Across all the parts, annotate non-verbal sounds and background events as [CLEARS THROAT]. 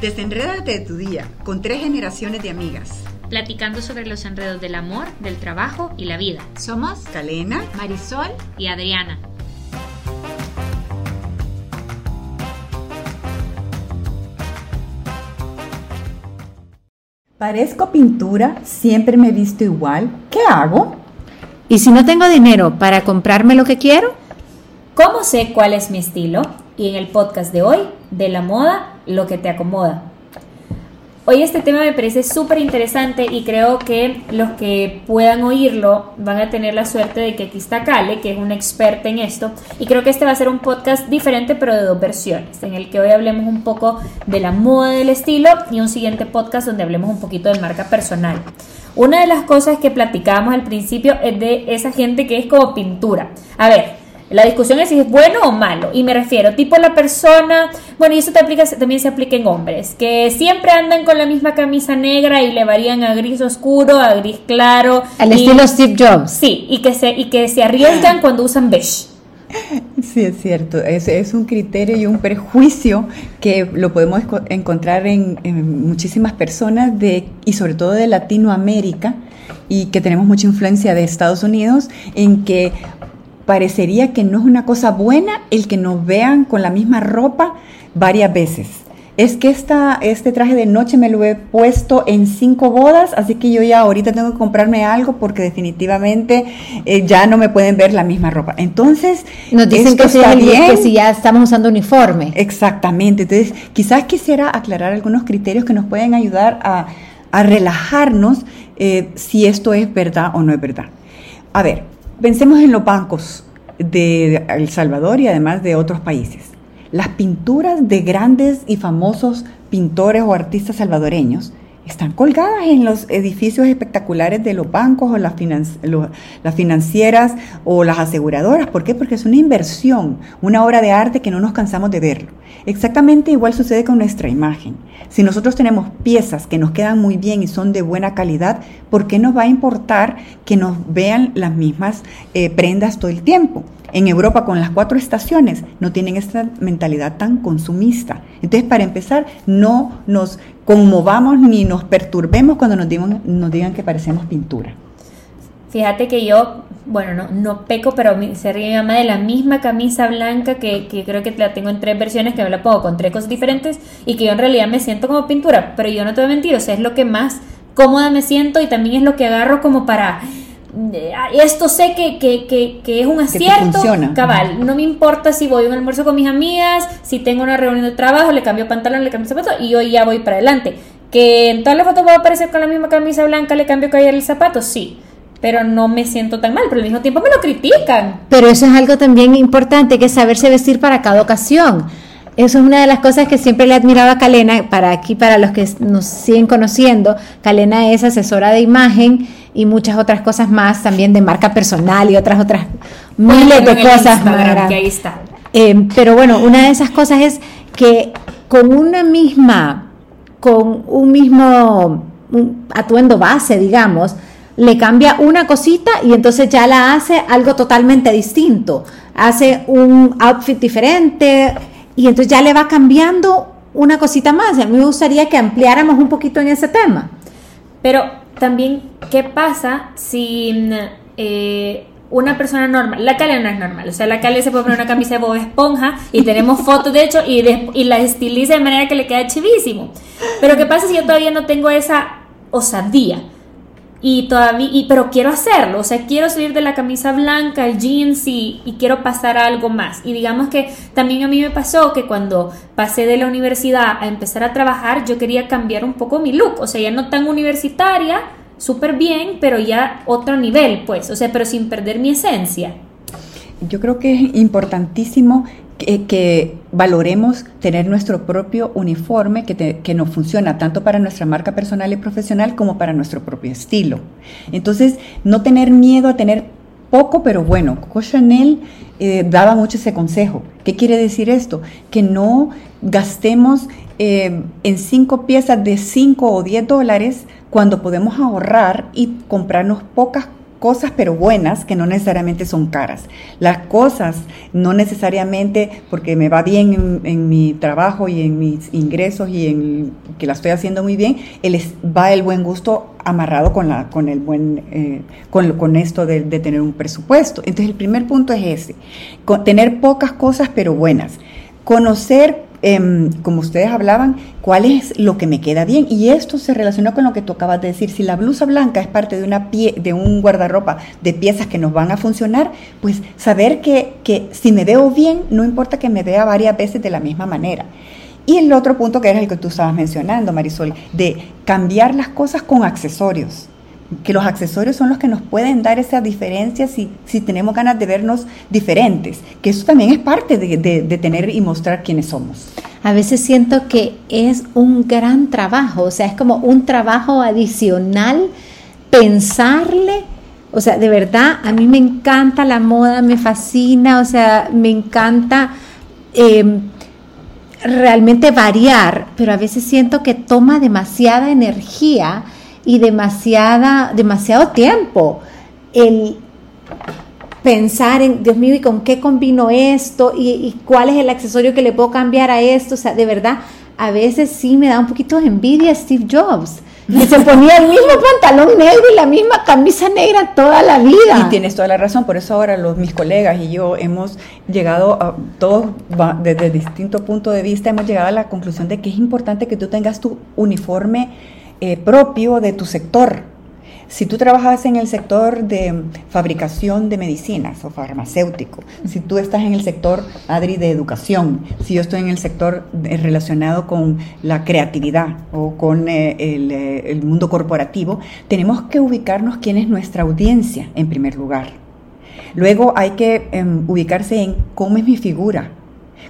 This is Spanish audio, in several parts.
Desenrédate de tu día con tres generaciones de amigas. Platicando sobre los enredos del amor, del trabajo y la vida. Somos Calena, Marisol y Adriana. Parezco pintura, siempre me he visto igual. ¿Qué hago? ¿Y si no tengo dinero para comprarme lo que quiero? ¿Cómo sé cuál es mi estilo? Y en el podcast de hoy, de la moda, lo que te acomoda. Hoy este tema me parece súper interesante y creo que los que puedan oírlo van a tener la suerte de que aquí está Kale, que es una experta en esto, y creo que este va a ser un podcast diferente pero de dos versiones, en el que hoy hablemos un poco de la moda del estilo y un siguiente podcast donde hablemos un poquito de marca personal. Una de las cosas que platicábamos al principio es de esa gente que es como pintura. A ver, la discusión es si es bueno o malo. Y me refiero, tipo la persona, bueno, y eso también se aplica en hombres, que siempre andan con la misma camisa negra y le varían a gris oscuro, a gris claro. Al estilo Steve Jobs. Sí, y que se, y que se arriesgan cuando usan beige. Sí, es cierto. Es, es, un criterio y un prejuicio que lo podemos encontrar en, en, muchísimas personas de, y sobre todo de Latinoamérica y que tenemos mucha influencia de Estados Unidos en que parecería que no es una cosa buena el que nos vean con la misma ropa varias veces. Es que esta, este traje de noche me lo he puesto en cinco bodas, así que yo ya ahorita tengo que comprarme algo porque definitivamente eh, ya no me pueden ver la misma ropa. Entonces, nos dicen que, está bien. que si ya estamos usando uniforme. Exactamente. Entonces, quizás quisiera aclarar algunos criterios que nos pueden ayudar a, a relajarnos eh, si esto es verdad o no es verdad. A ver, Pensemos en los bancos de El Salvador y además de otros países. Las pinturas de grandes y famosos pintores o artistas salvadoreños están colgadas en los edificios espectaculares de los bancos o las, las, financieras o las aseguradoras. ¿Por qué? Porque es una inversión, una obra de arte que no nos cansamos de verlo. Exactamente igual sucede con nuestra imagen. Si nosotros tenemos piezas que nos quedan muy bien y son de buena calidad, ¿por qué nos va a importar que nos vean las mismas eh, prendas todo el tiempo? En Europa, con las cuatro estaciones, no tienen esta mentalidad tan consumista. Entonces, para empezar, no nos conmovamos ni nos perturbemos cuando nos digan, nos digan que parecemos pintura. Fíjate que yo, bueno, no, no peco, pero se ríe mi mamá de la misma camisa blanca que, creo que la tengo en tres versiones, que me la pongo con tres cosas diferentes y que yo en realidad me siento como pintura, pero yo no te voy a mentir, o sea, es lo que más cómoda me siento y también es lo que agarro como para esto sé que, que, que, es un acierto. Cabal, no me importa si voy a un almuerzo con mis amigas, si tengo una reunión de trabajo, le cambio pantalón, le cambio zapato y hoy ya voy para adelante. Que en todas las fotos voy a aparecer con la misma camisa blanca, le cambio que el zapato, sí. Pero no me siento tan mal, pero al mismo tiempo me lo critican. Pero eso es algo también importante, que es saberse vestir para cada ocasión. Eso es una de las cosas que siempre le admiraba a Kalena, para aquí, para los que nos siguen conociendo. Kalena es asesora de imagen y muchas otras cosas más, también de marca personal y otras otras miles de cosas más. ahí está. Eh, pero bueno, una de esas cosas es que con una misma, con un mismo atuendo base, digamos, le cambia una cosita y entonces ya la hace algo totalmente distinto. Hace un outfit diferente y entonces ya le va cambiando una cosita más. A mí me gustaría que ampliáramos un poquito en ese tema. Pero también, ¿qué pasa si eh, una persona normal, la Cale no es normal, o sea, la Cale se puede poner una camisa de Bob Esponja y tenemos fotos de hecho y, y la estiliza de manera que le queda chivísimo. Pero ¿qué pasa si yo todavía no tengo esa osadía? Y todavía, y, pero quiero hacerlo, o sea, quiero salir de la camisa blanca, el jeans y, y, quiero pasar a algo más. Y digamos que también a mí me pasó que cuando pasé de la universidad a empezar a trabajar, yo quería cambiar un poco mi look, o sea, ya no tan universitaria, súper bien, pero ya otro nivel, pues, o sea, pero sin perder mi esencia. Yo creo que es importantísimo que, valoremos tener nuestro propio uniforme que, que, nos funciona tanto para nuestra marca personal y profesional como para nuestro propio estilo. Entonces, no tener miedo a tener poco pero bueno. Coco Chanel eh, daba mucho ese consejo. ¿Qué quiere decir esto? Que no gastemos eh, en cinco piezas de 5 o 10 dólares cuando podemos ahorrar y comprarnos pocas cosas pero buenas que no necesariamente son caras. Las cosas no necesariamente porque me va bien en, mi trabajo y en mis ingresos y en que la estoy haciendo muy bien, el, va el buen gusto amarrado con, la, con, el buen, eh, con, con, esto de, de, tener un presupuesto. Entonces el primer punto es ese, tener pocas cosas pero buenas. Conocer Em, como ustedes hablaban, cuál es lo que me queda bien. Y esto se relaciona con lo que tú acabas de decir. Si la blusa blanca es parte de, una pie, de un guardarropa de piezas que nos van a funcionar, pues saber que, que si me veo bien, no importa que me vea varias veces de la misma manera. Y el otro punto que era el que tú estabas mencionando, Marisol, de cambiar las cosas con accesorios que los accesorios son los que nos pueden dar esa diferencia si, si tenemos ganas de vernos diferentes, que eso también es parte de, de, tener y mostrar quiénes somos. A veces siento que es un gran trabajo, o sea, es como un trabajo adicional pensarle, o sea, de verdad, a mí me encanta la moda, me fascina, o sea, me encanta... Em, realmente variar, pero a veces siento que toma demasiada energía y demasiada, demasiado tiempo el pensar en, Dios mío, ¿y con qué combino esto? ¿Y, cuál es el accesorio que le puedo cambiar a esto? O sea, de verdad, a veces sí me da un poquito de envidia Steve Jobs. Que se ponía el mismo [LAUGHS] pantalón negro y la misma camisa negra toda la vida. Y tienes toda la razón, por eso ahora los, mis colegas y yo hemos llegado a todos desde distinto punto de vista, hemos llegado a la conclusión de que es importante que tú tengas tu uniforme eh, propio de tu sector. Si tú trabajas en el sector de fabricación de medicinas o farmacéutico, si tú estás en el sector, Adri, de educación, si yo estoy en el sector relacionado con la creatividad o con eh, eh, el, mundo corporativo, tenemos que ubicarnos quién es nuestra audiencia en primer lugar. Luego hay que em, ubicarse en cómo es mi figura,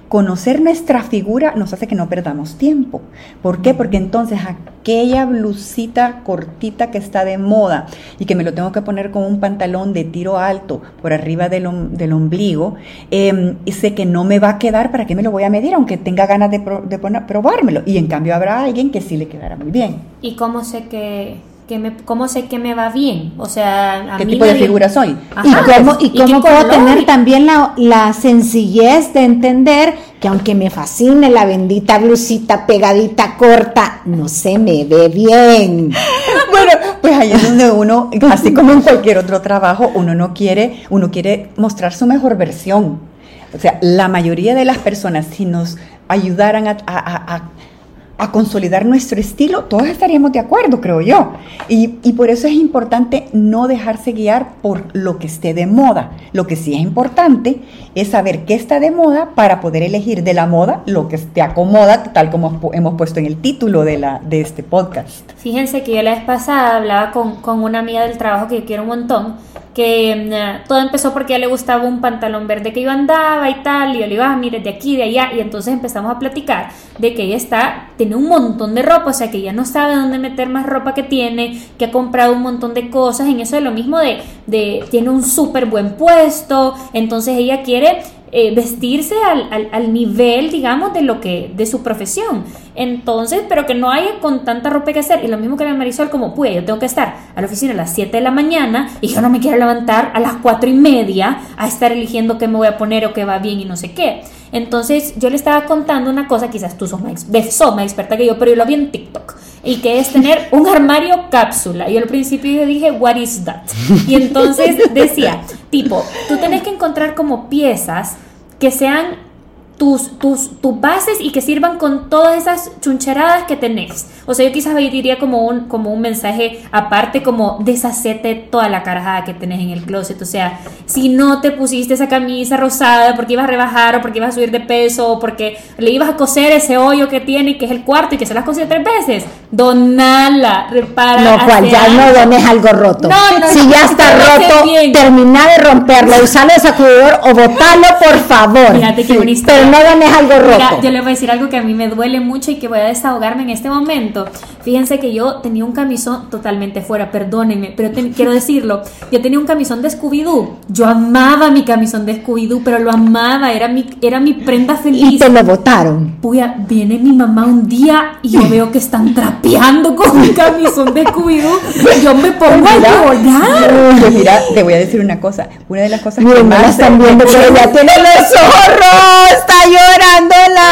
Conocer nuestra figura nos hace que no perdamos tiempo. ¿Por qué? Porque entonces aquella blusita cortita que está de moda y que me lo tengo que poner con un pantalón de tiro alto por arriba del, ombligo, em, y sé que no me va a quedar, ¿para qué me lo voy a medir? Aunque tenga ganas de, de probármelo. Y en cambio habrá alguien que sí le quedará muy bien. ¿Y cómo sé que me, cómo sé que me va bien. O sea, ¿qué tipo de figura soy? y cómo, y cómo puedo tener también la, la, sencillez de entender que aunque me fascine la bendita blusita pegadita corta, no se me ve bien. [LAUGHS] bueno, pues ahí es donde uno, así como en cualquier otro trabajo, uno no quiere, uno quiere mostrar su mejor versión. O sea, la mayoría de las personas, si nos ayudaran a, a a consolidar nuestro estilo, todos estaríamos de acuerdo, creo yo. Y, por eso es importante no dejarse guiar por lo que esté de moda. Lo que sí es importante es saber qué está de moda para poder elegir de la moda lo que te acomoda, tal como hemos puesto en el título de, la, de este podcast. Fíjense que yo la vez pasada hablaba con, con una amiga del trabajo que yo quiero un montón que mm, todo empezó porque a le gustaba un pantalón verde que yo andaba y tal, y yo le iba, ah, mire, de aquí, de allá, y entonces empezamos a platicar de que ella está, tiene un montón de ropa, o sea, que ella no sabe dónde meter más ropa que tiene, que ha comprado un montón de cosas, en eso es lo mismo de, de tiene un súper buen puesto, entonces ella quiere eh, vestirse al, al, nivel, digamos, de lo que, de su profesión. Entonces, pero que no haya con tanta ropa que hacer. Y lo mismo que la Marisol, como, pues, yo tengo que estar a la oficina a las 7 de la mañana y yo no me quiero levantar a las 4 y media a estar eligiendo qué me voy a poner o qué va bien y no sé qué. Entonces, yo le estaba contando una cosa, quizás tú sos más, sos más experta que yo, pero yo lo vi en TikTok y que es tener un armario cápsula. Y al principio yo dije, what is that? Y entonces decía, tipo, tú tenés que encontrar como piezas que sean tus, tus, tus bases y que sirvan con todas esas chuncheradas que tenés. O sea, yo quizás diría como un, como un mensaje aparte, como deshacete toda la carajada que tenés en el closet. O sea, si no te pusiste esa camisa rosada porque ibas a rebajar o porque ibas a subir de peso o porque le ibas a coser ese hoyo que tiene, que es el cuarto y que se las cosido tres veces, donala, repara. No, cual, ya no dones algo roto. No, no, si ya está roto, termina de romperlo, usalo de sacudidor o botalo, por favor. Fíjate qué bonito no ganes algo rojo. Mira, yo le voy a decir algo que a mí me duele mucho y que voy a desahogarme en este momento. Fíjense que yo tenía un camisón totalmente fuera, perdónenme, pero te- quiero decirlo. Yo tenía un camisón de Scooby-Doo. Yo amaba mi camisón de Scooby-Doo, pero lo amaba, era mi, era mi prenda Y feliz. te lo botaron. Puya, viene mi mamá un día y yo veo que están trapeando con mi camisón de Scooby-Doo. Yo me pongo a llorar. Pues mira, te voy a decir una cosa. Una de las cosas que Miren, la más están viendo, pero ya tiene los [LAUGHS] ojos. Está llorando la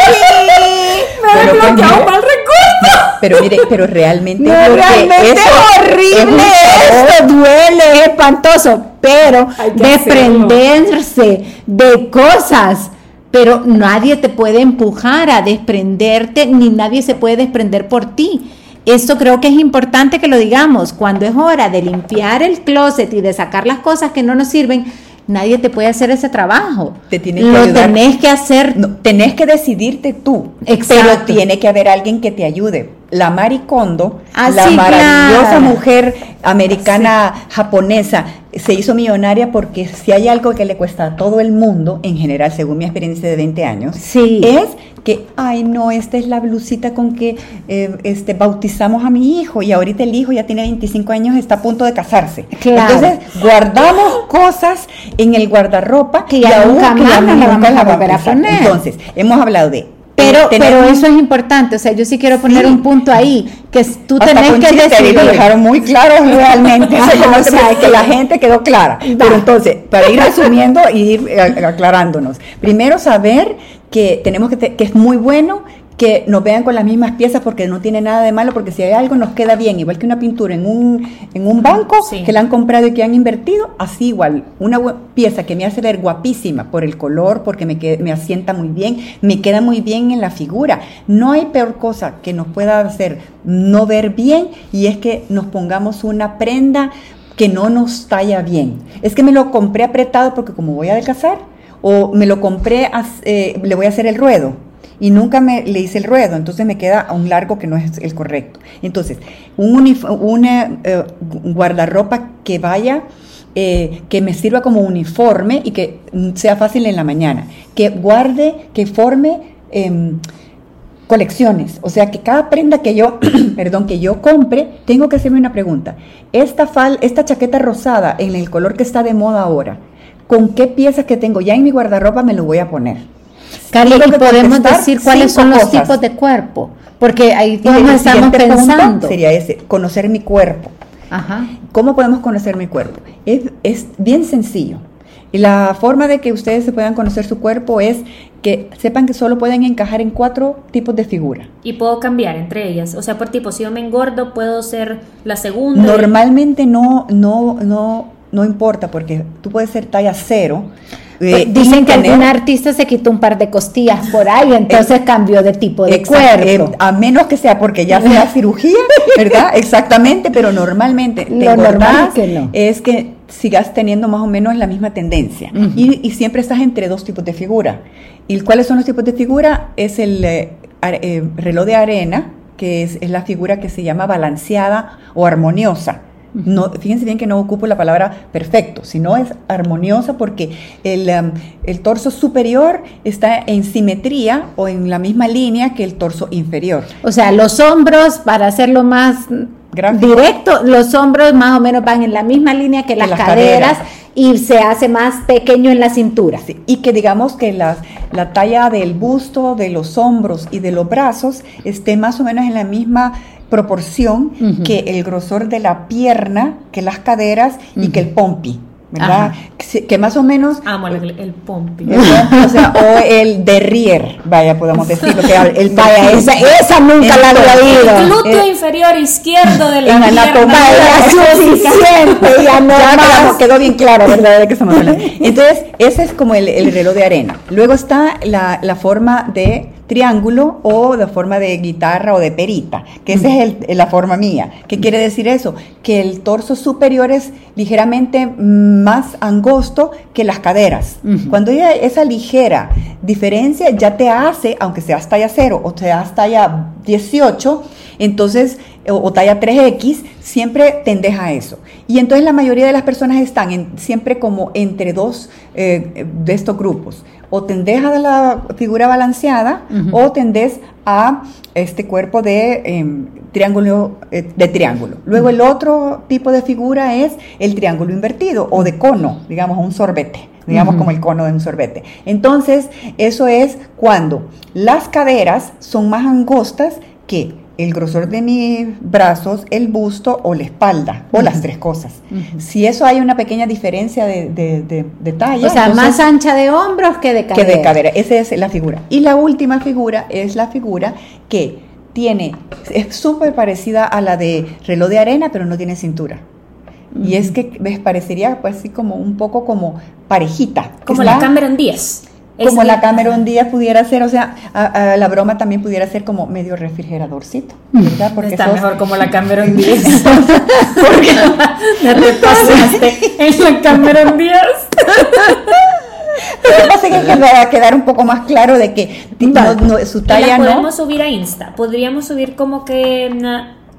[LAUGHS] Me Pero pues mira. mal recuerdo. Pero mire, pero realmente No, realmente eso es horrible es esto, duele, es espantoso, pero que hacerlo. desprenderse de cosas, pero nadie te puede empujar a desprenderte, ni nadie se puede desprender por ti. Esto creo que es importante que lo digamos, cuando es hora de limpiar el closet y de sacar las cosas que no nos sirven, nadie te puede hacer ese trabajo. Te tiene que lo ayudar. tenés que hacer No, tenés que decidirte tú, Exacto. pero tiene que haber alguien que te ayude. La Mari Kondo, Ah, la sí, maravillosa claro. mujer americana japonesa, se hizo millonaria porque si hay algo que le cuesta a todo el mundo, en general, según mi experiencia de 20 años, Sí. es que, ay no, esta es la blusita con que eh, este, bautizamos a mi hijo y ahorita el hijo ya tiene 25 años, está a punto de casarse. Claro. Entonces, guardamos cosas en el guardarropa Que ya aún nunca que la vamos a volver poner. Entonces, hemos hablado de Pero, pero eso es importante, o sea, yo sí quiero poner Sí. un punto ahí, que tú hasta tenés que decidir. lo dejaron muy claro [LAUGHS] realmente. [LAUGHS] Ajá, o sea, que la gente quedó clara. Pero entonces, para ir resumiendo y ir aclarándonos. Primero saber que tenemos que, te- que es muy bueno que nos vean con las mismas piezas porque no tiene nada de malo, porque si hay algo nos queda bien, igual que una pintura en un, en un banco Sí. que la han comprado y que han invertido, así igual, una pieza que me hace ver guapísima por el color, porque me, que- me asienta muy bien, me queda muy bien en la figura. No hay peor cosa que nos pueda hacer no ver bien y es que nos pongamos una prenda que no nos talla bien. Es que me lo compré apretado porque como voy a adelgazar, o me lo compré, eh, le voy a hacer el ruedo y nunca me le hice el ruedo, entonces me queda a un largo que no es el correcto. Entonces, un una eh, gu- guardarropa que vaya, eh, que me sirva como uniforme y que sea fácil en la mañana, que guarde, que forme em, colecciones, o sea que cada prenda que yo, [CLEARS THROAT] perdón, que yo compre, tengo que hacerme una pregunta. Esta fal, esta chaqueta rosada en el color que está de moda ahora, ¿con qué piezas que tengo ya en mi guardarropa me lo voy a poner? Y que podemos decir cuáles son los cosas. tipos de cuerpo, porque ahí todos el estamos pensando. sería ese, conocer mi cuerpo. Ajá. ¿Cómo podemos conocer mi cuerpo? Es, es bien sencillo. Y la forma de que ustedes se puedan conocer su cuerpo es que sepan que solo pueden encajar en cuatro tipos de figura. Y puedo cambiar entre ellas. O sea, por tipo, si yo me engordo, puedo ser la segunda. Normalmente no, no, no, no importa porque tú puedes ser talla cero. Eh, Pues dicen que algún artista se quitó un par de costillas por ahí, entonces cambió de tipo de cuerpo. eh, a menos que sea porque ya sea [LAUGHS] cirugía, ¿verdad? Exactamente, pero normalmente te Lo normal es que no. es que sigas teniendo más o menos la misma tendencia. Y, y siempre estás entre dos tipos de figura. ¿Y cuáles son los tipos de figura? Es el eh, eh, reloj de arena, que es, es la figura que se llama balanceada o armoniosa. No, fíjense bien que no ocupo la palabra perfecto, sino es armoniosa porque el, um, el torso superior está en simetría o en la misma línea que el torso inferior. O sea, los hombros, para hacerlo más Gráfico. directo, los hombros más o menos van en la misma línea que las, las caderas, caderas. y se hace más pequeño en la cintura. Sí, Y que digamos que la, la talla del busto, de los hombros y de los brazos esté más o menos en la misma proporción que el grosor de la pierna, que las caderas y que el pompi, ¿verdad? Que, que más o menos Amo el, el pompi. o sea, [LAUGHS] o el derrier, vaya, podemos decirlo, que el Vaya, esa, esa nunca la había oído. Glúteo Eh, inferior izquierdo de la en pierna. Vaya, suficiente, ya [LAUGHS] no Ya más. quedó- bien claro, ¿verdad? De qué estamos hablando. Entonces, ese es como el, el reloj de arena. Luego está la, la forma de triángulo o la forma de guitarra o de perita, que esa es el- la forma mía. ¿Qué quiere decir eso? Que el torso superior es ligeramente más angosto que las caderas. Cuando hay esa ligera diferencia ya te hace, aunque seas talla 0 o seas talla 18, entonces, o, o talla 3X, siempre tendes a eso. Y entonces la mayoría de las personas están en- siempre como entre dos eh, de estos grupos. O tendés a la figura balanceada o tendés a este cuerpo de em, triángulo eh, de triángulo. Luego el otro tipo de figura es el triángulo invertido o de cono, digamos un sorbete, digamos como el cono de un sorbete. Entonces, eso es cuando las caderas son más angostas que el grosor de mis brazos, el busto o la espalda, o las tres cosas. Si eso hay una pequeña diferencia de, de, talla. O sea, más ancha de hombros que de cadera. Que de cadera, esa es la figura. Y la última figura es la figura que tiene, es súper parecida a la de reloj de arena, pero no tiene cintura. Y es que me parecería pues así como un poco como parejita. Como la Cameron Díaz como la Cameron Díaz pudiera ser, o sea, la broma también pudiera ser como medio refrigeradorcito, ¿verdad? Porque Está mejor como la Cameron [LAUGHS] Díaz. [LAUGHS] Porque [LAUGHS] ya te pasaste en la Cameron Díaz. Lo que pasa es que va a quedar un poco más claro de que su talla no. podemos subir a Insta. Podríamos subir como que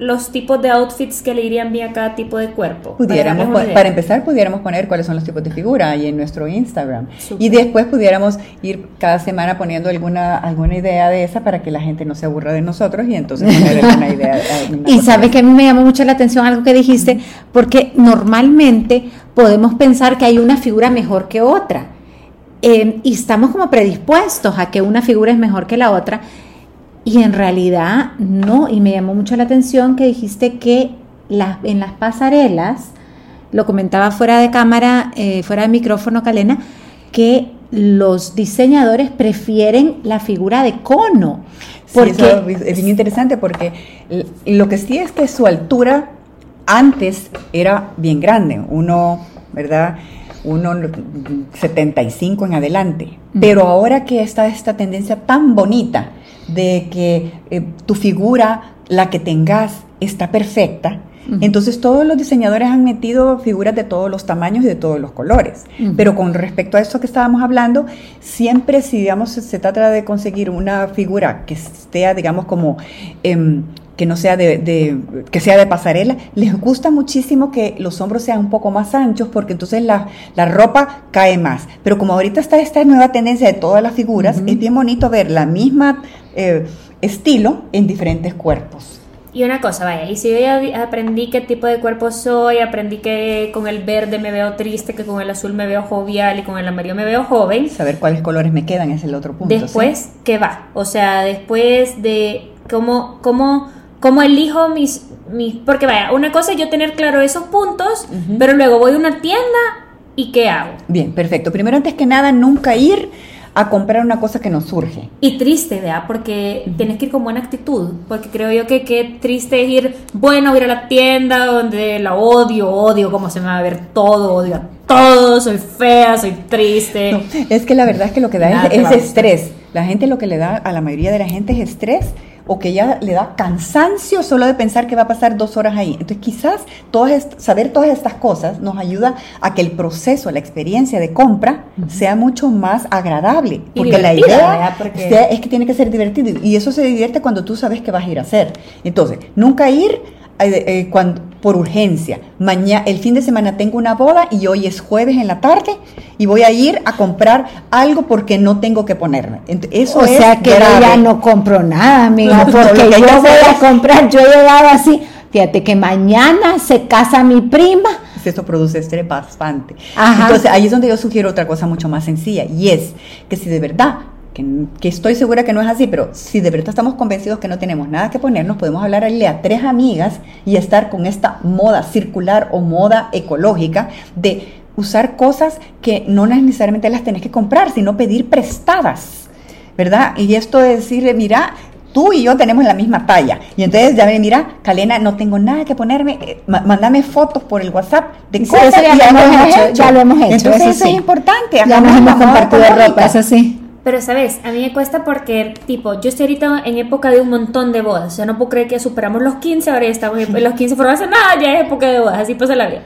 los tipos de outfits que le irían bien a cada tipo de cuerpo. Pudiéramos, para, empezar, pudiéramos poner cuáles son los tipos de figura ahí en nuestro Instagram. Y después pudiéramos ir cada semana poniendo alguna, alguna idea de esa para que la gente no se aburra de nosotros y entonces [LAUGHS] poner alguna idea. y sabes que a mí me llamó mucho la atención algo que dijiste, porque normalmente podemos pensar que hay una figura mejor que otra. Eh, y estamos como predispuestos a que una figura es mejor que la otra, y en realidad no, y me llamó mucho la atención que dijiste que las, en las pasarelas, lo comentaba fuera de cámara, eh, fuera de micrófono, Calena, que los diseñadores prefieren la figura de cono. Porque es bien interesante porque lo que sí es que su altura antes era bien grande, uno, ¿verdad? Uno 75 en adelante. Pero ahora que está esta tendencia tan bonita, de que eh, tu figura, la que tengas, está perfecta. Entonces todos los diseñadores han metido figuras de todos los tamaños y de todos los colores. Pero con respecto a eso que estábamos hablando, siempre si digamos se trata de conseguir una figura que esté, digamos, como em, que no sea de, que sea de pasarela, les gusta muchísimo que los hombros sean un poco más anchos porque entonces la, ropa cae más. Pero como ahorita está esta nueva tendencia de todas las figuras, es bien bonito ver la misma eh, estilo en diferentes cuerpos. Y una cosa, vaya, y si yo ya aprendí qué tipo de cuerpo soy, aprendí que con el verde me veo triste, que con el azul me veo jovial y con el amarillo me veo joven. Saber cuáles colores me quedan es el otro punto. Después, ¿qué va? O sea, después de cómo, cómo cómo elijo mis, mis... Porque vaya, una cosa es yo tener claro esos puntos, pero luego voy a una tienda y ¿qué hago? Bien, perfecto. Primero, antes que nada, nunca ir a comprar una cosa que nos surge. Y triste, ¿verdad? Porque tienes que ir con buena actitud, porque creo yo que qué triste es ir, bueno, ir a la tienda donde la odio, odio cómo se me va a ver todo, odio a todo, soy fea, soy triste. es que la verdad es que lo que da es, es estrés. La gente lo que le da a la mayoría de la gente es estrés o que ya le da cansancio solo de pensar que va a pasar dos horas ahí. Entonces quizás todas saber todas estas cosas nos ayuda a que el proceso, la experiencia de compra sea mucho más agradable. porque la idea es que tiene que ser divertido y eso se divierte cuando tú sabes qué vas a ir a hacer. Entonces, nunca ir eh, eh, cuando, por urgencia. Mañana, el fin de semana tengo una boda y hoy es jueves en la tarde y voy a ir a comprar algo porque no tengo que ponerme. Eso o sea que yo ya no compro nada, amiga, porque yo voy a comprar, yo he llegado así, fíjate que mañana se casa mi prima. Esto produce estrés bastante. Entonces ahí es donde yo sugiero otra cosa mucho más sencilla y es que si de verdad que, estoy segura que no es así, pero si de verdad estamos convencidos que no tenemos nada que ponernos, podemos hablarle a tres amigas y estar con esta moda circular o moda ecológica de usar cosas que no necesariamente las tenés que comprar, sino pedir prestadas, ¿verdad? Y esto de decirle, mira, tú y yo tenemos la misma talla. Y entonces ya me mira, Calena, no tengo nada que ponerme, eh, mándame fotos por el WhatsApp de cosas ya, lo hemos hecho, ya lo hemos hecho. Entonces eso, es importante. Ya nos hemos compartido ropa, eso sí. Pero, ¿sabes? A mí me cuesta porque, tipo, yo estoy ahorita en época de un montón de bodas. O sea, no puedo creer que superamos los 15, ahora ya estamos en [LAUGHS] los 15 fueron hace nada, ya es época de bodas, así pasa la vida.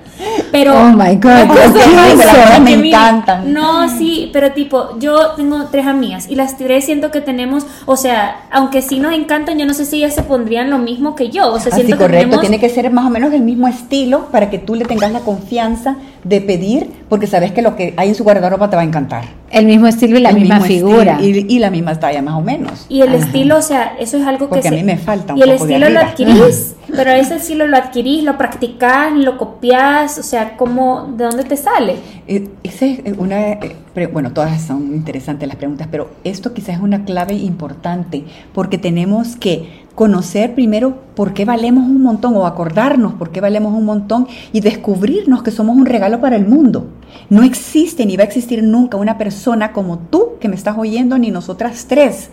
Pero. Oh my God, ¿qué me encantan. No, sí, pero tipo, yo tengo tres amigas y las tres siento que tenemos, o sea, aunque sí nos encantan, yo no sé si ellas se pondrían lo mismo que yo. O sea, siento así, correcto, tiene que ser más o menos el mismo estilo para que tú le tengas la confianza de pedir, porque sabes que lo que hay en su guardarropa te va a encantar. El mismo estilo y la el misma figura. estilo y, y la misma talla más o menos. Y el Ajá. estilo, o sea, eso es algo Porque que a se- mí me falta un Y el poco de estilo lo adquirís, pero ese estilo lo adquirís, lo practicás, lo copias, o sea, ¿cómo, ¿de dónde te sale? Eh, esa es una, eh, bueno, todas son interesantes las preguntas, pero esto quizás es una clave importante porque tenemos que conocer primero por qué valemos un montón o acordarnos por qué valemos un montón y descubrirnos que somos un regalo para el mundo. No existe ni va a existir nunca una persona como tú que me estás oyendo ni nosotras tres.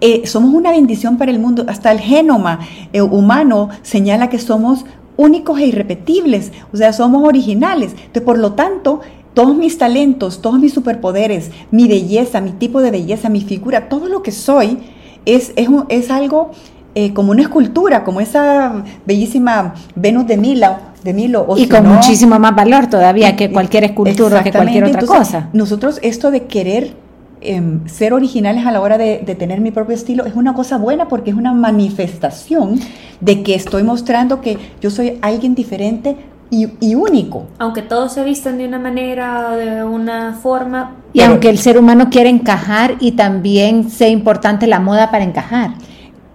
Eh, somos una bendición para el mundo. Hasta el genoma eh, humano señala que somos únicos e irrepetibles, o sea, somos originales. Entonces, por lo tanto, todos mis talentos, todos mis superpoderes, mi belleza, mi tipo de belleza, mi figura, todo lo que soy es, es, un- es algo eh, como una escultura, como esa bellísima Venus de Milo. De Milo o y si con no- muchísimo más valor todavía que cualquier escultura que cualquier otra Entonces, cosa. Nosotros esto de querer em, ser originales a la hora de, de tener mi propio estilo es una cosa buena porque es una manifestación de que estoy mostrando que yo soy alguien diferente y, y único. Aunque todos se vistan de una manera o de una forma, Y pero- aunque el ser humano quiere encajar y también sea importante la moda para encajar.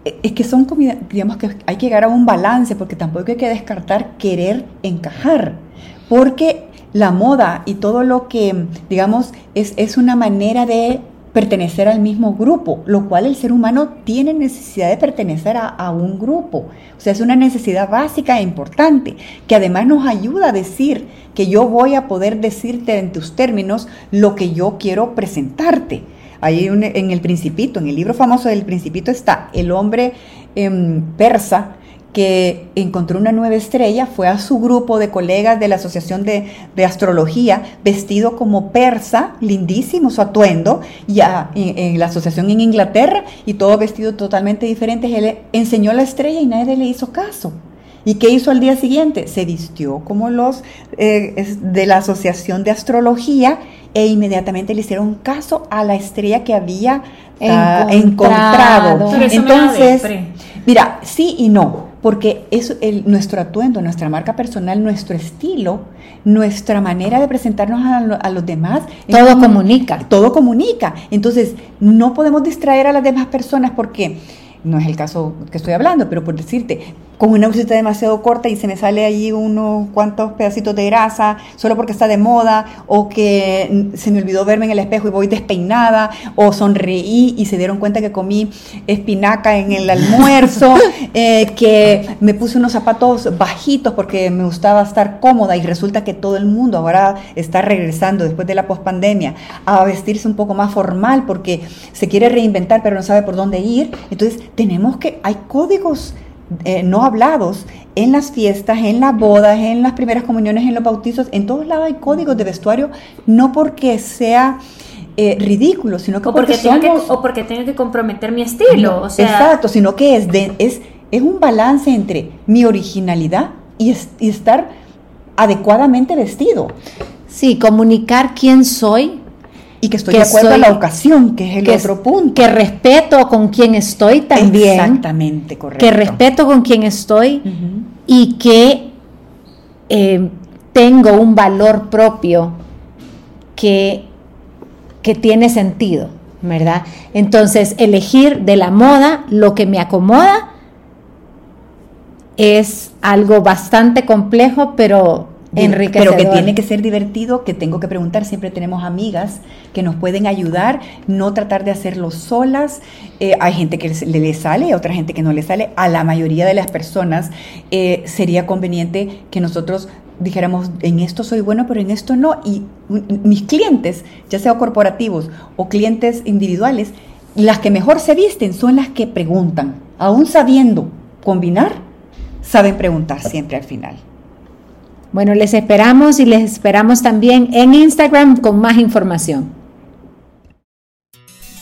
Eh, Es que son, comida- digamos que hay que llegar a un balance porque tampoco hay que descartar querer encajar. Porque la moda y todo lo que, digamos, es, es una manera de pertenecer al mismo grupo, lo cual el ser humano tiene necesidad de pertenecer a, a un grupo. O sea, es una necesidad básica e importante, que además nos ayuda a decir que yo voy a poder decirte en tus términos lo que yo quiero presentarte. Ahí en el Principito, en el libro famoso del Principito está el hombre em, persa que encontró una nueva estrella, fue a su grupo de colegas de la Asociación de, de Astrología, vestido como persa, lindísimo su atuendo, y a- en, en la asociación en Inglaterra, y todo vestido totalmente diferente. Él enseñó la estrella y nadie le hizo caso. ¿Y qué hizo al día siguiente? Se vistió como los eh, de la Asociación de Astrología e inmediatamente le hicieron caso a la estrella que había ah, Encontrado. Entonces, mira, sí y no, porque es el, nuestro atuendo, nuestra marca personal, nuestro estilo, nuestra manera de presentarnos a, lo- a los demás. Todo como- comunica. todo comunica. Entonces, no podemos distraer a las demás personas porque no es el caso que estoy hablando, pero por decirte, con una bolsita demasiado corta y se me sale ahí unos cuantos pedacitos de grasa solo porque está de moda, o que se me olvidó verme en el espejo y voy despeinada, o sonreí y se dieron cuenta que comí espinaca en el almuerzo, [LAUGHS] eh, que me puse unos zapatos bajitos porque me gustaba estar cómoda y resulta que todo el mundo ahora está regresando después de la pospandemia a vestirse un poco más formal porque se quiere reinventar pero no sabe por dónde ir. Entonces tenemos que, hay códigos eh, no hablados en las fiestas, en las bodas, en las primeras comuniones, en los bautizos, en todos lados hay códigos de vestuario, no porque sea eh, ridículo, sino que o porque, tenga que, o porque tenga que comprometer mi estilo, o sea, Exacto, sino que es, de, es, es un balance entre mi originalidad y, es- y estar adecuadamente vestido. Sí, comunicar quién soy, Y que estoy Que de acuerdo soy- a la ocasión, que es el que, otro punto. que respeto con quién estoy también, Exactamente, correcto. que respeto con quién estoy y que eh, tengo un valor propio que, que tiene sentido, ¿verdad? Entonces, elegir de la moda lo que me acomoda es algo bastante complejo, pero enriquecedor. Pero que tiene que ser divertido, que tengo que preguntar, siempre tenemos amigas que nos pueden ayudar, no tratar de hacerlo solas. Eh, hay gente que le, le sale, otra gente que no le sale. A la mayoría de las personas eh, sería conveniente que nosotros dijéramos, en esto soy bueno, pero en esto no. Y mis clientes, ya sea corporativos o clientes individuales, las que mejor se visten son las que preguntan, aún sabiendo combinar, saben preguntar siempre al final. Bueno, les esperamos y les esperamos también en Instagram con más información.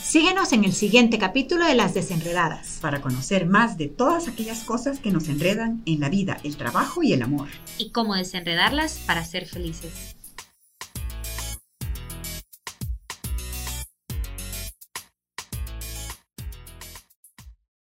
Síguenos en el siguiente capítulo de Las Desenredadas. para conocer más de todas aquellas cosas que nos enredan en la vida, el trabajo y el amor. y cómo desenredarlas para ser felices.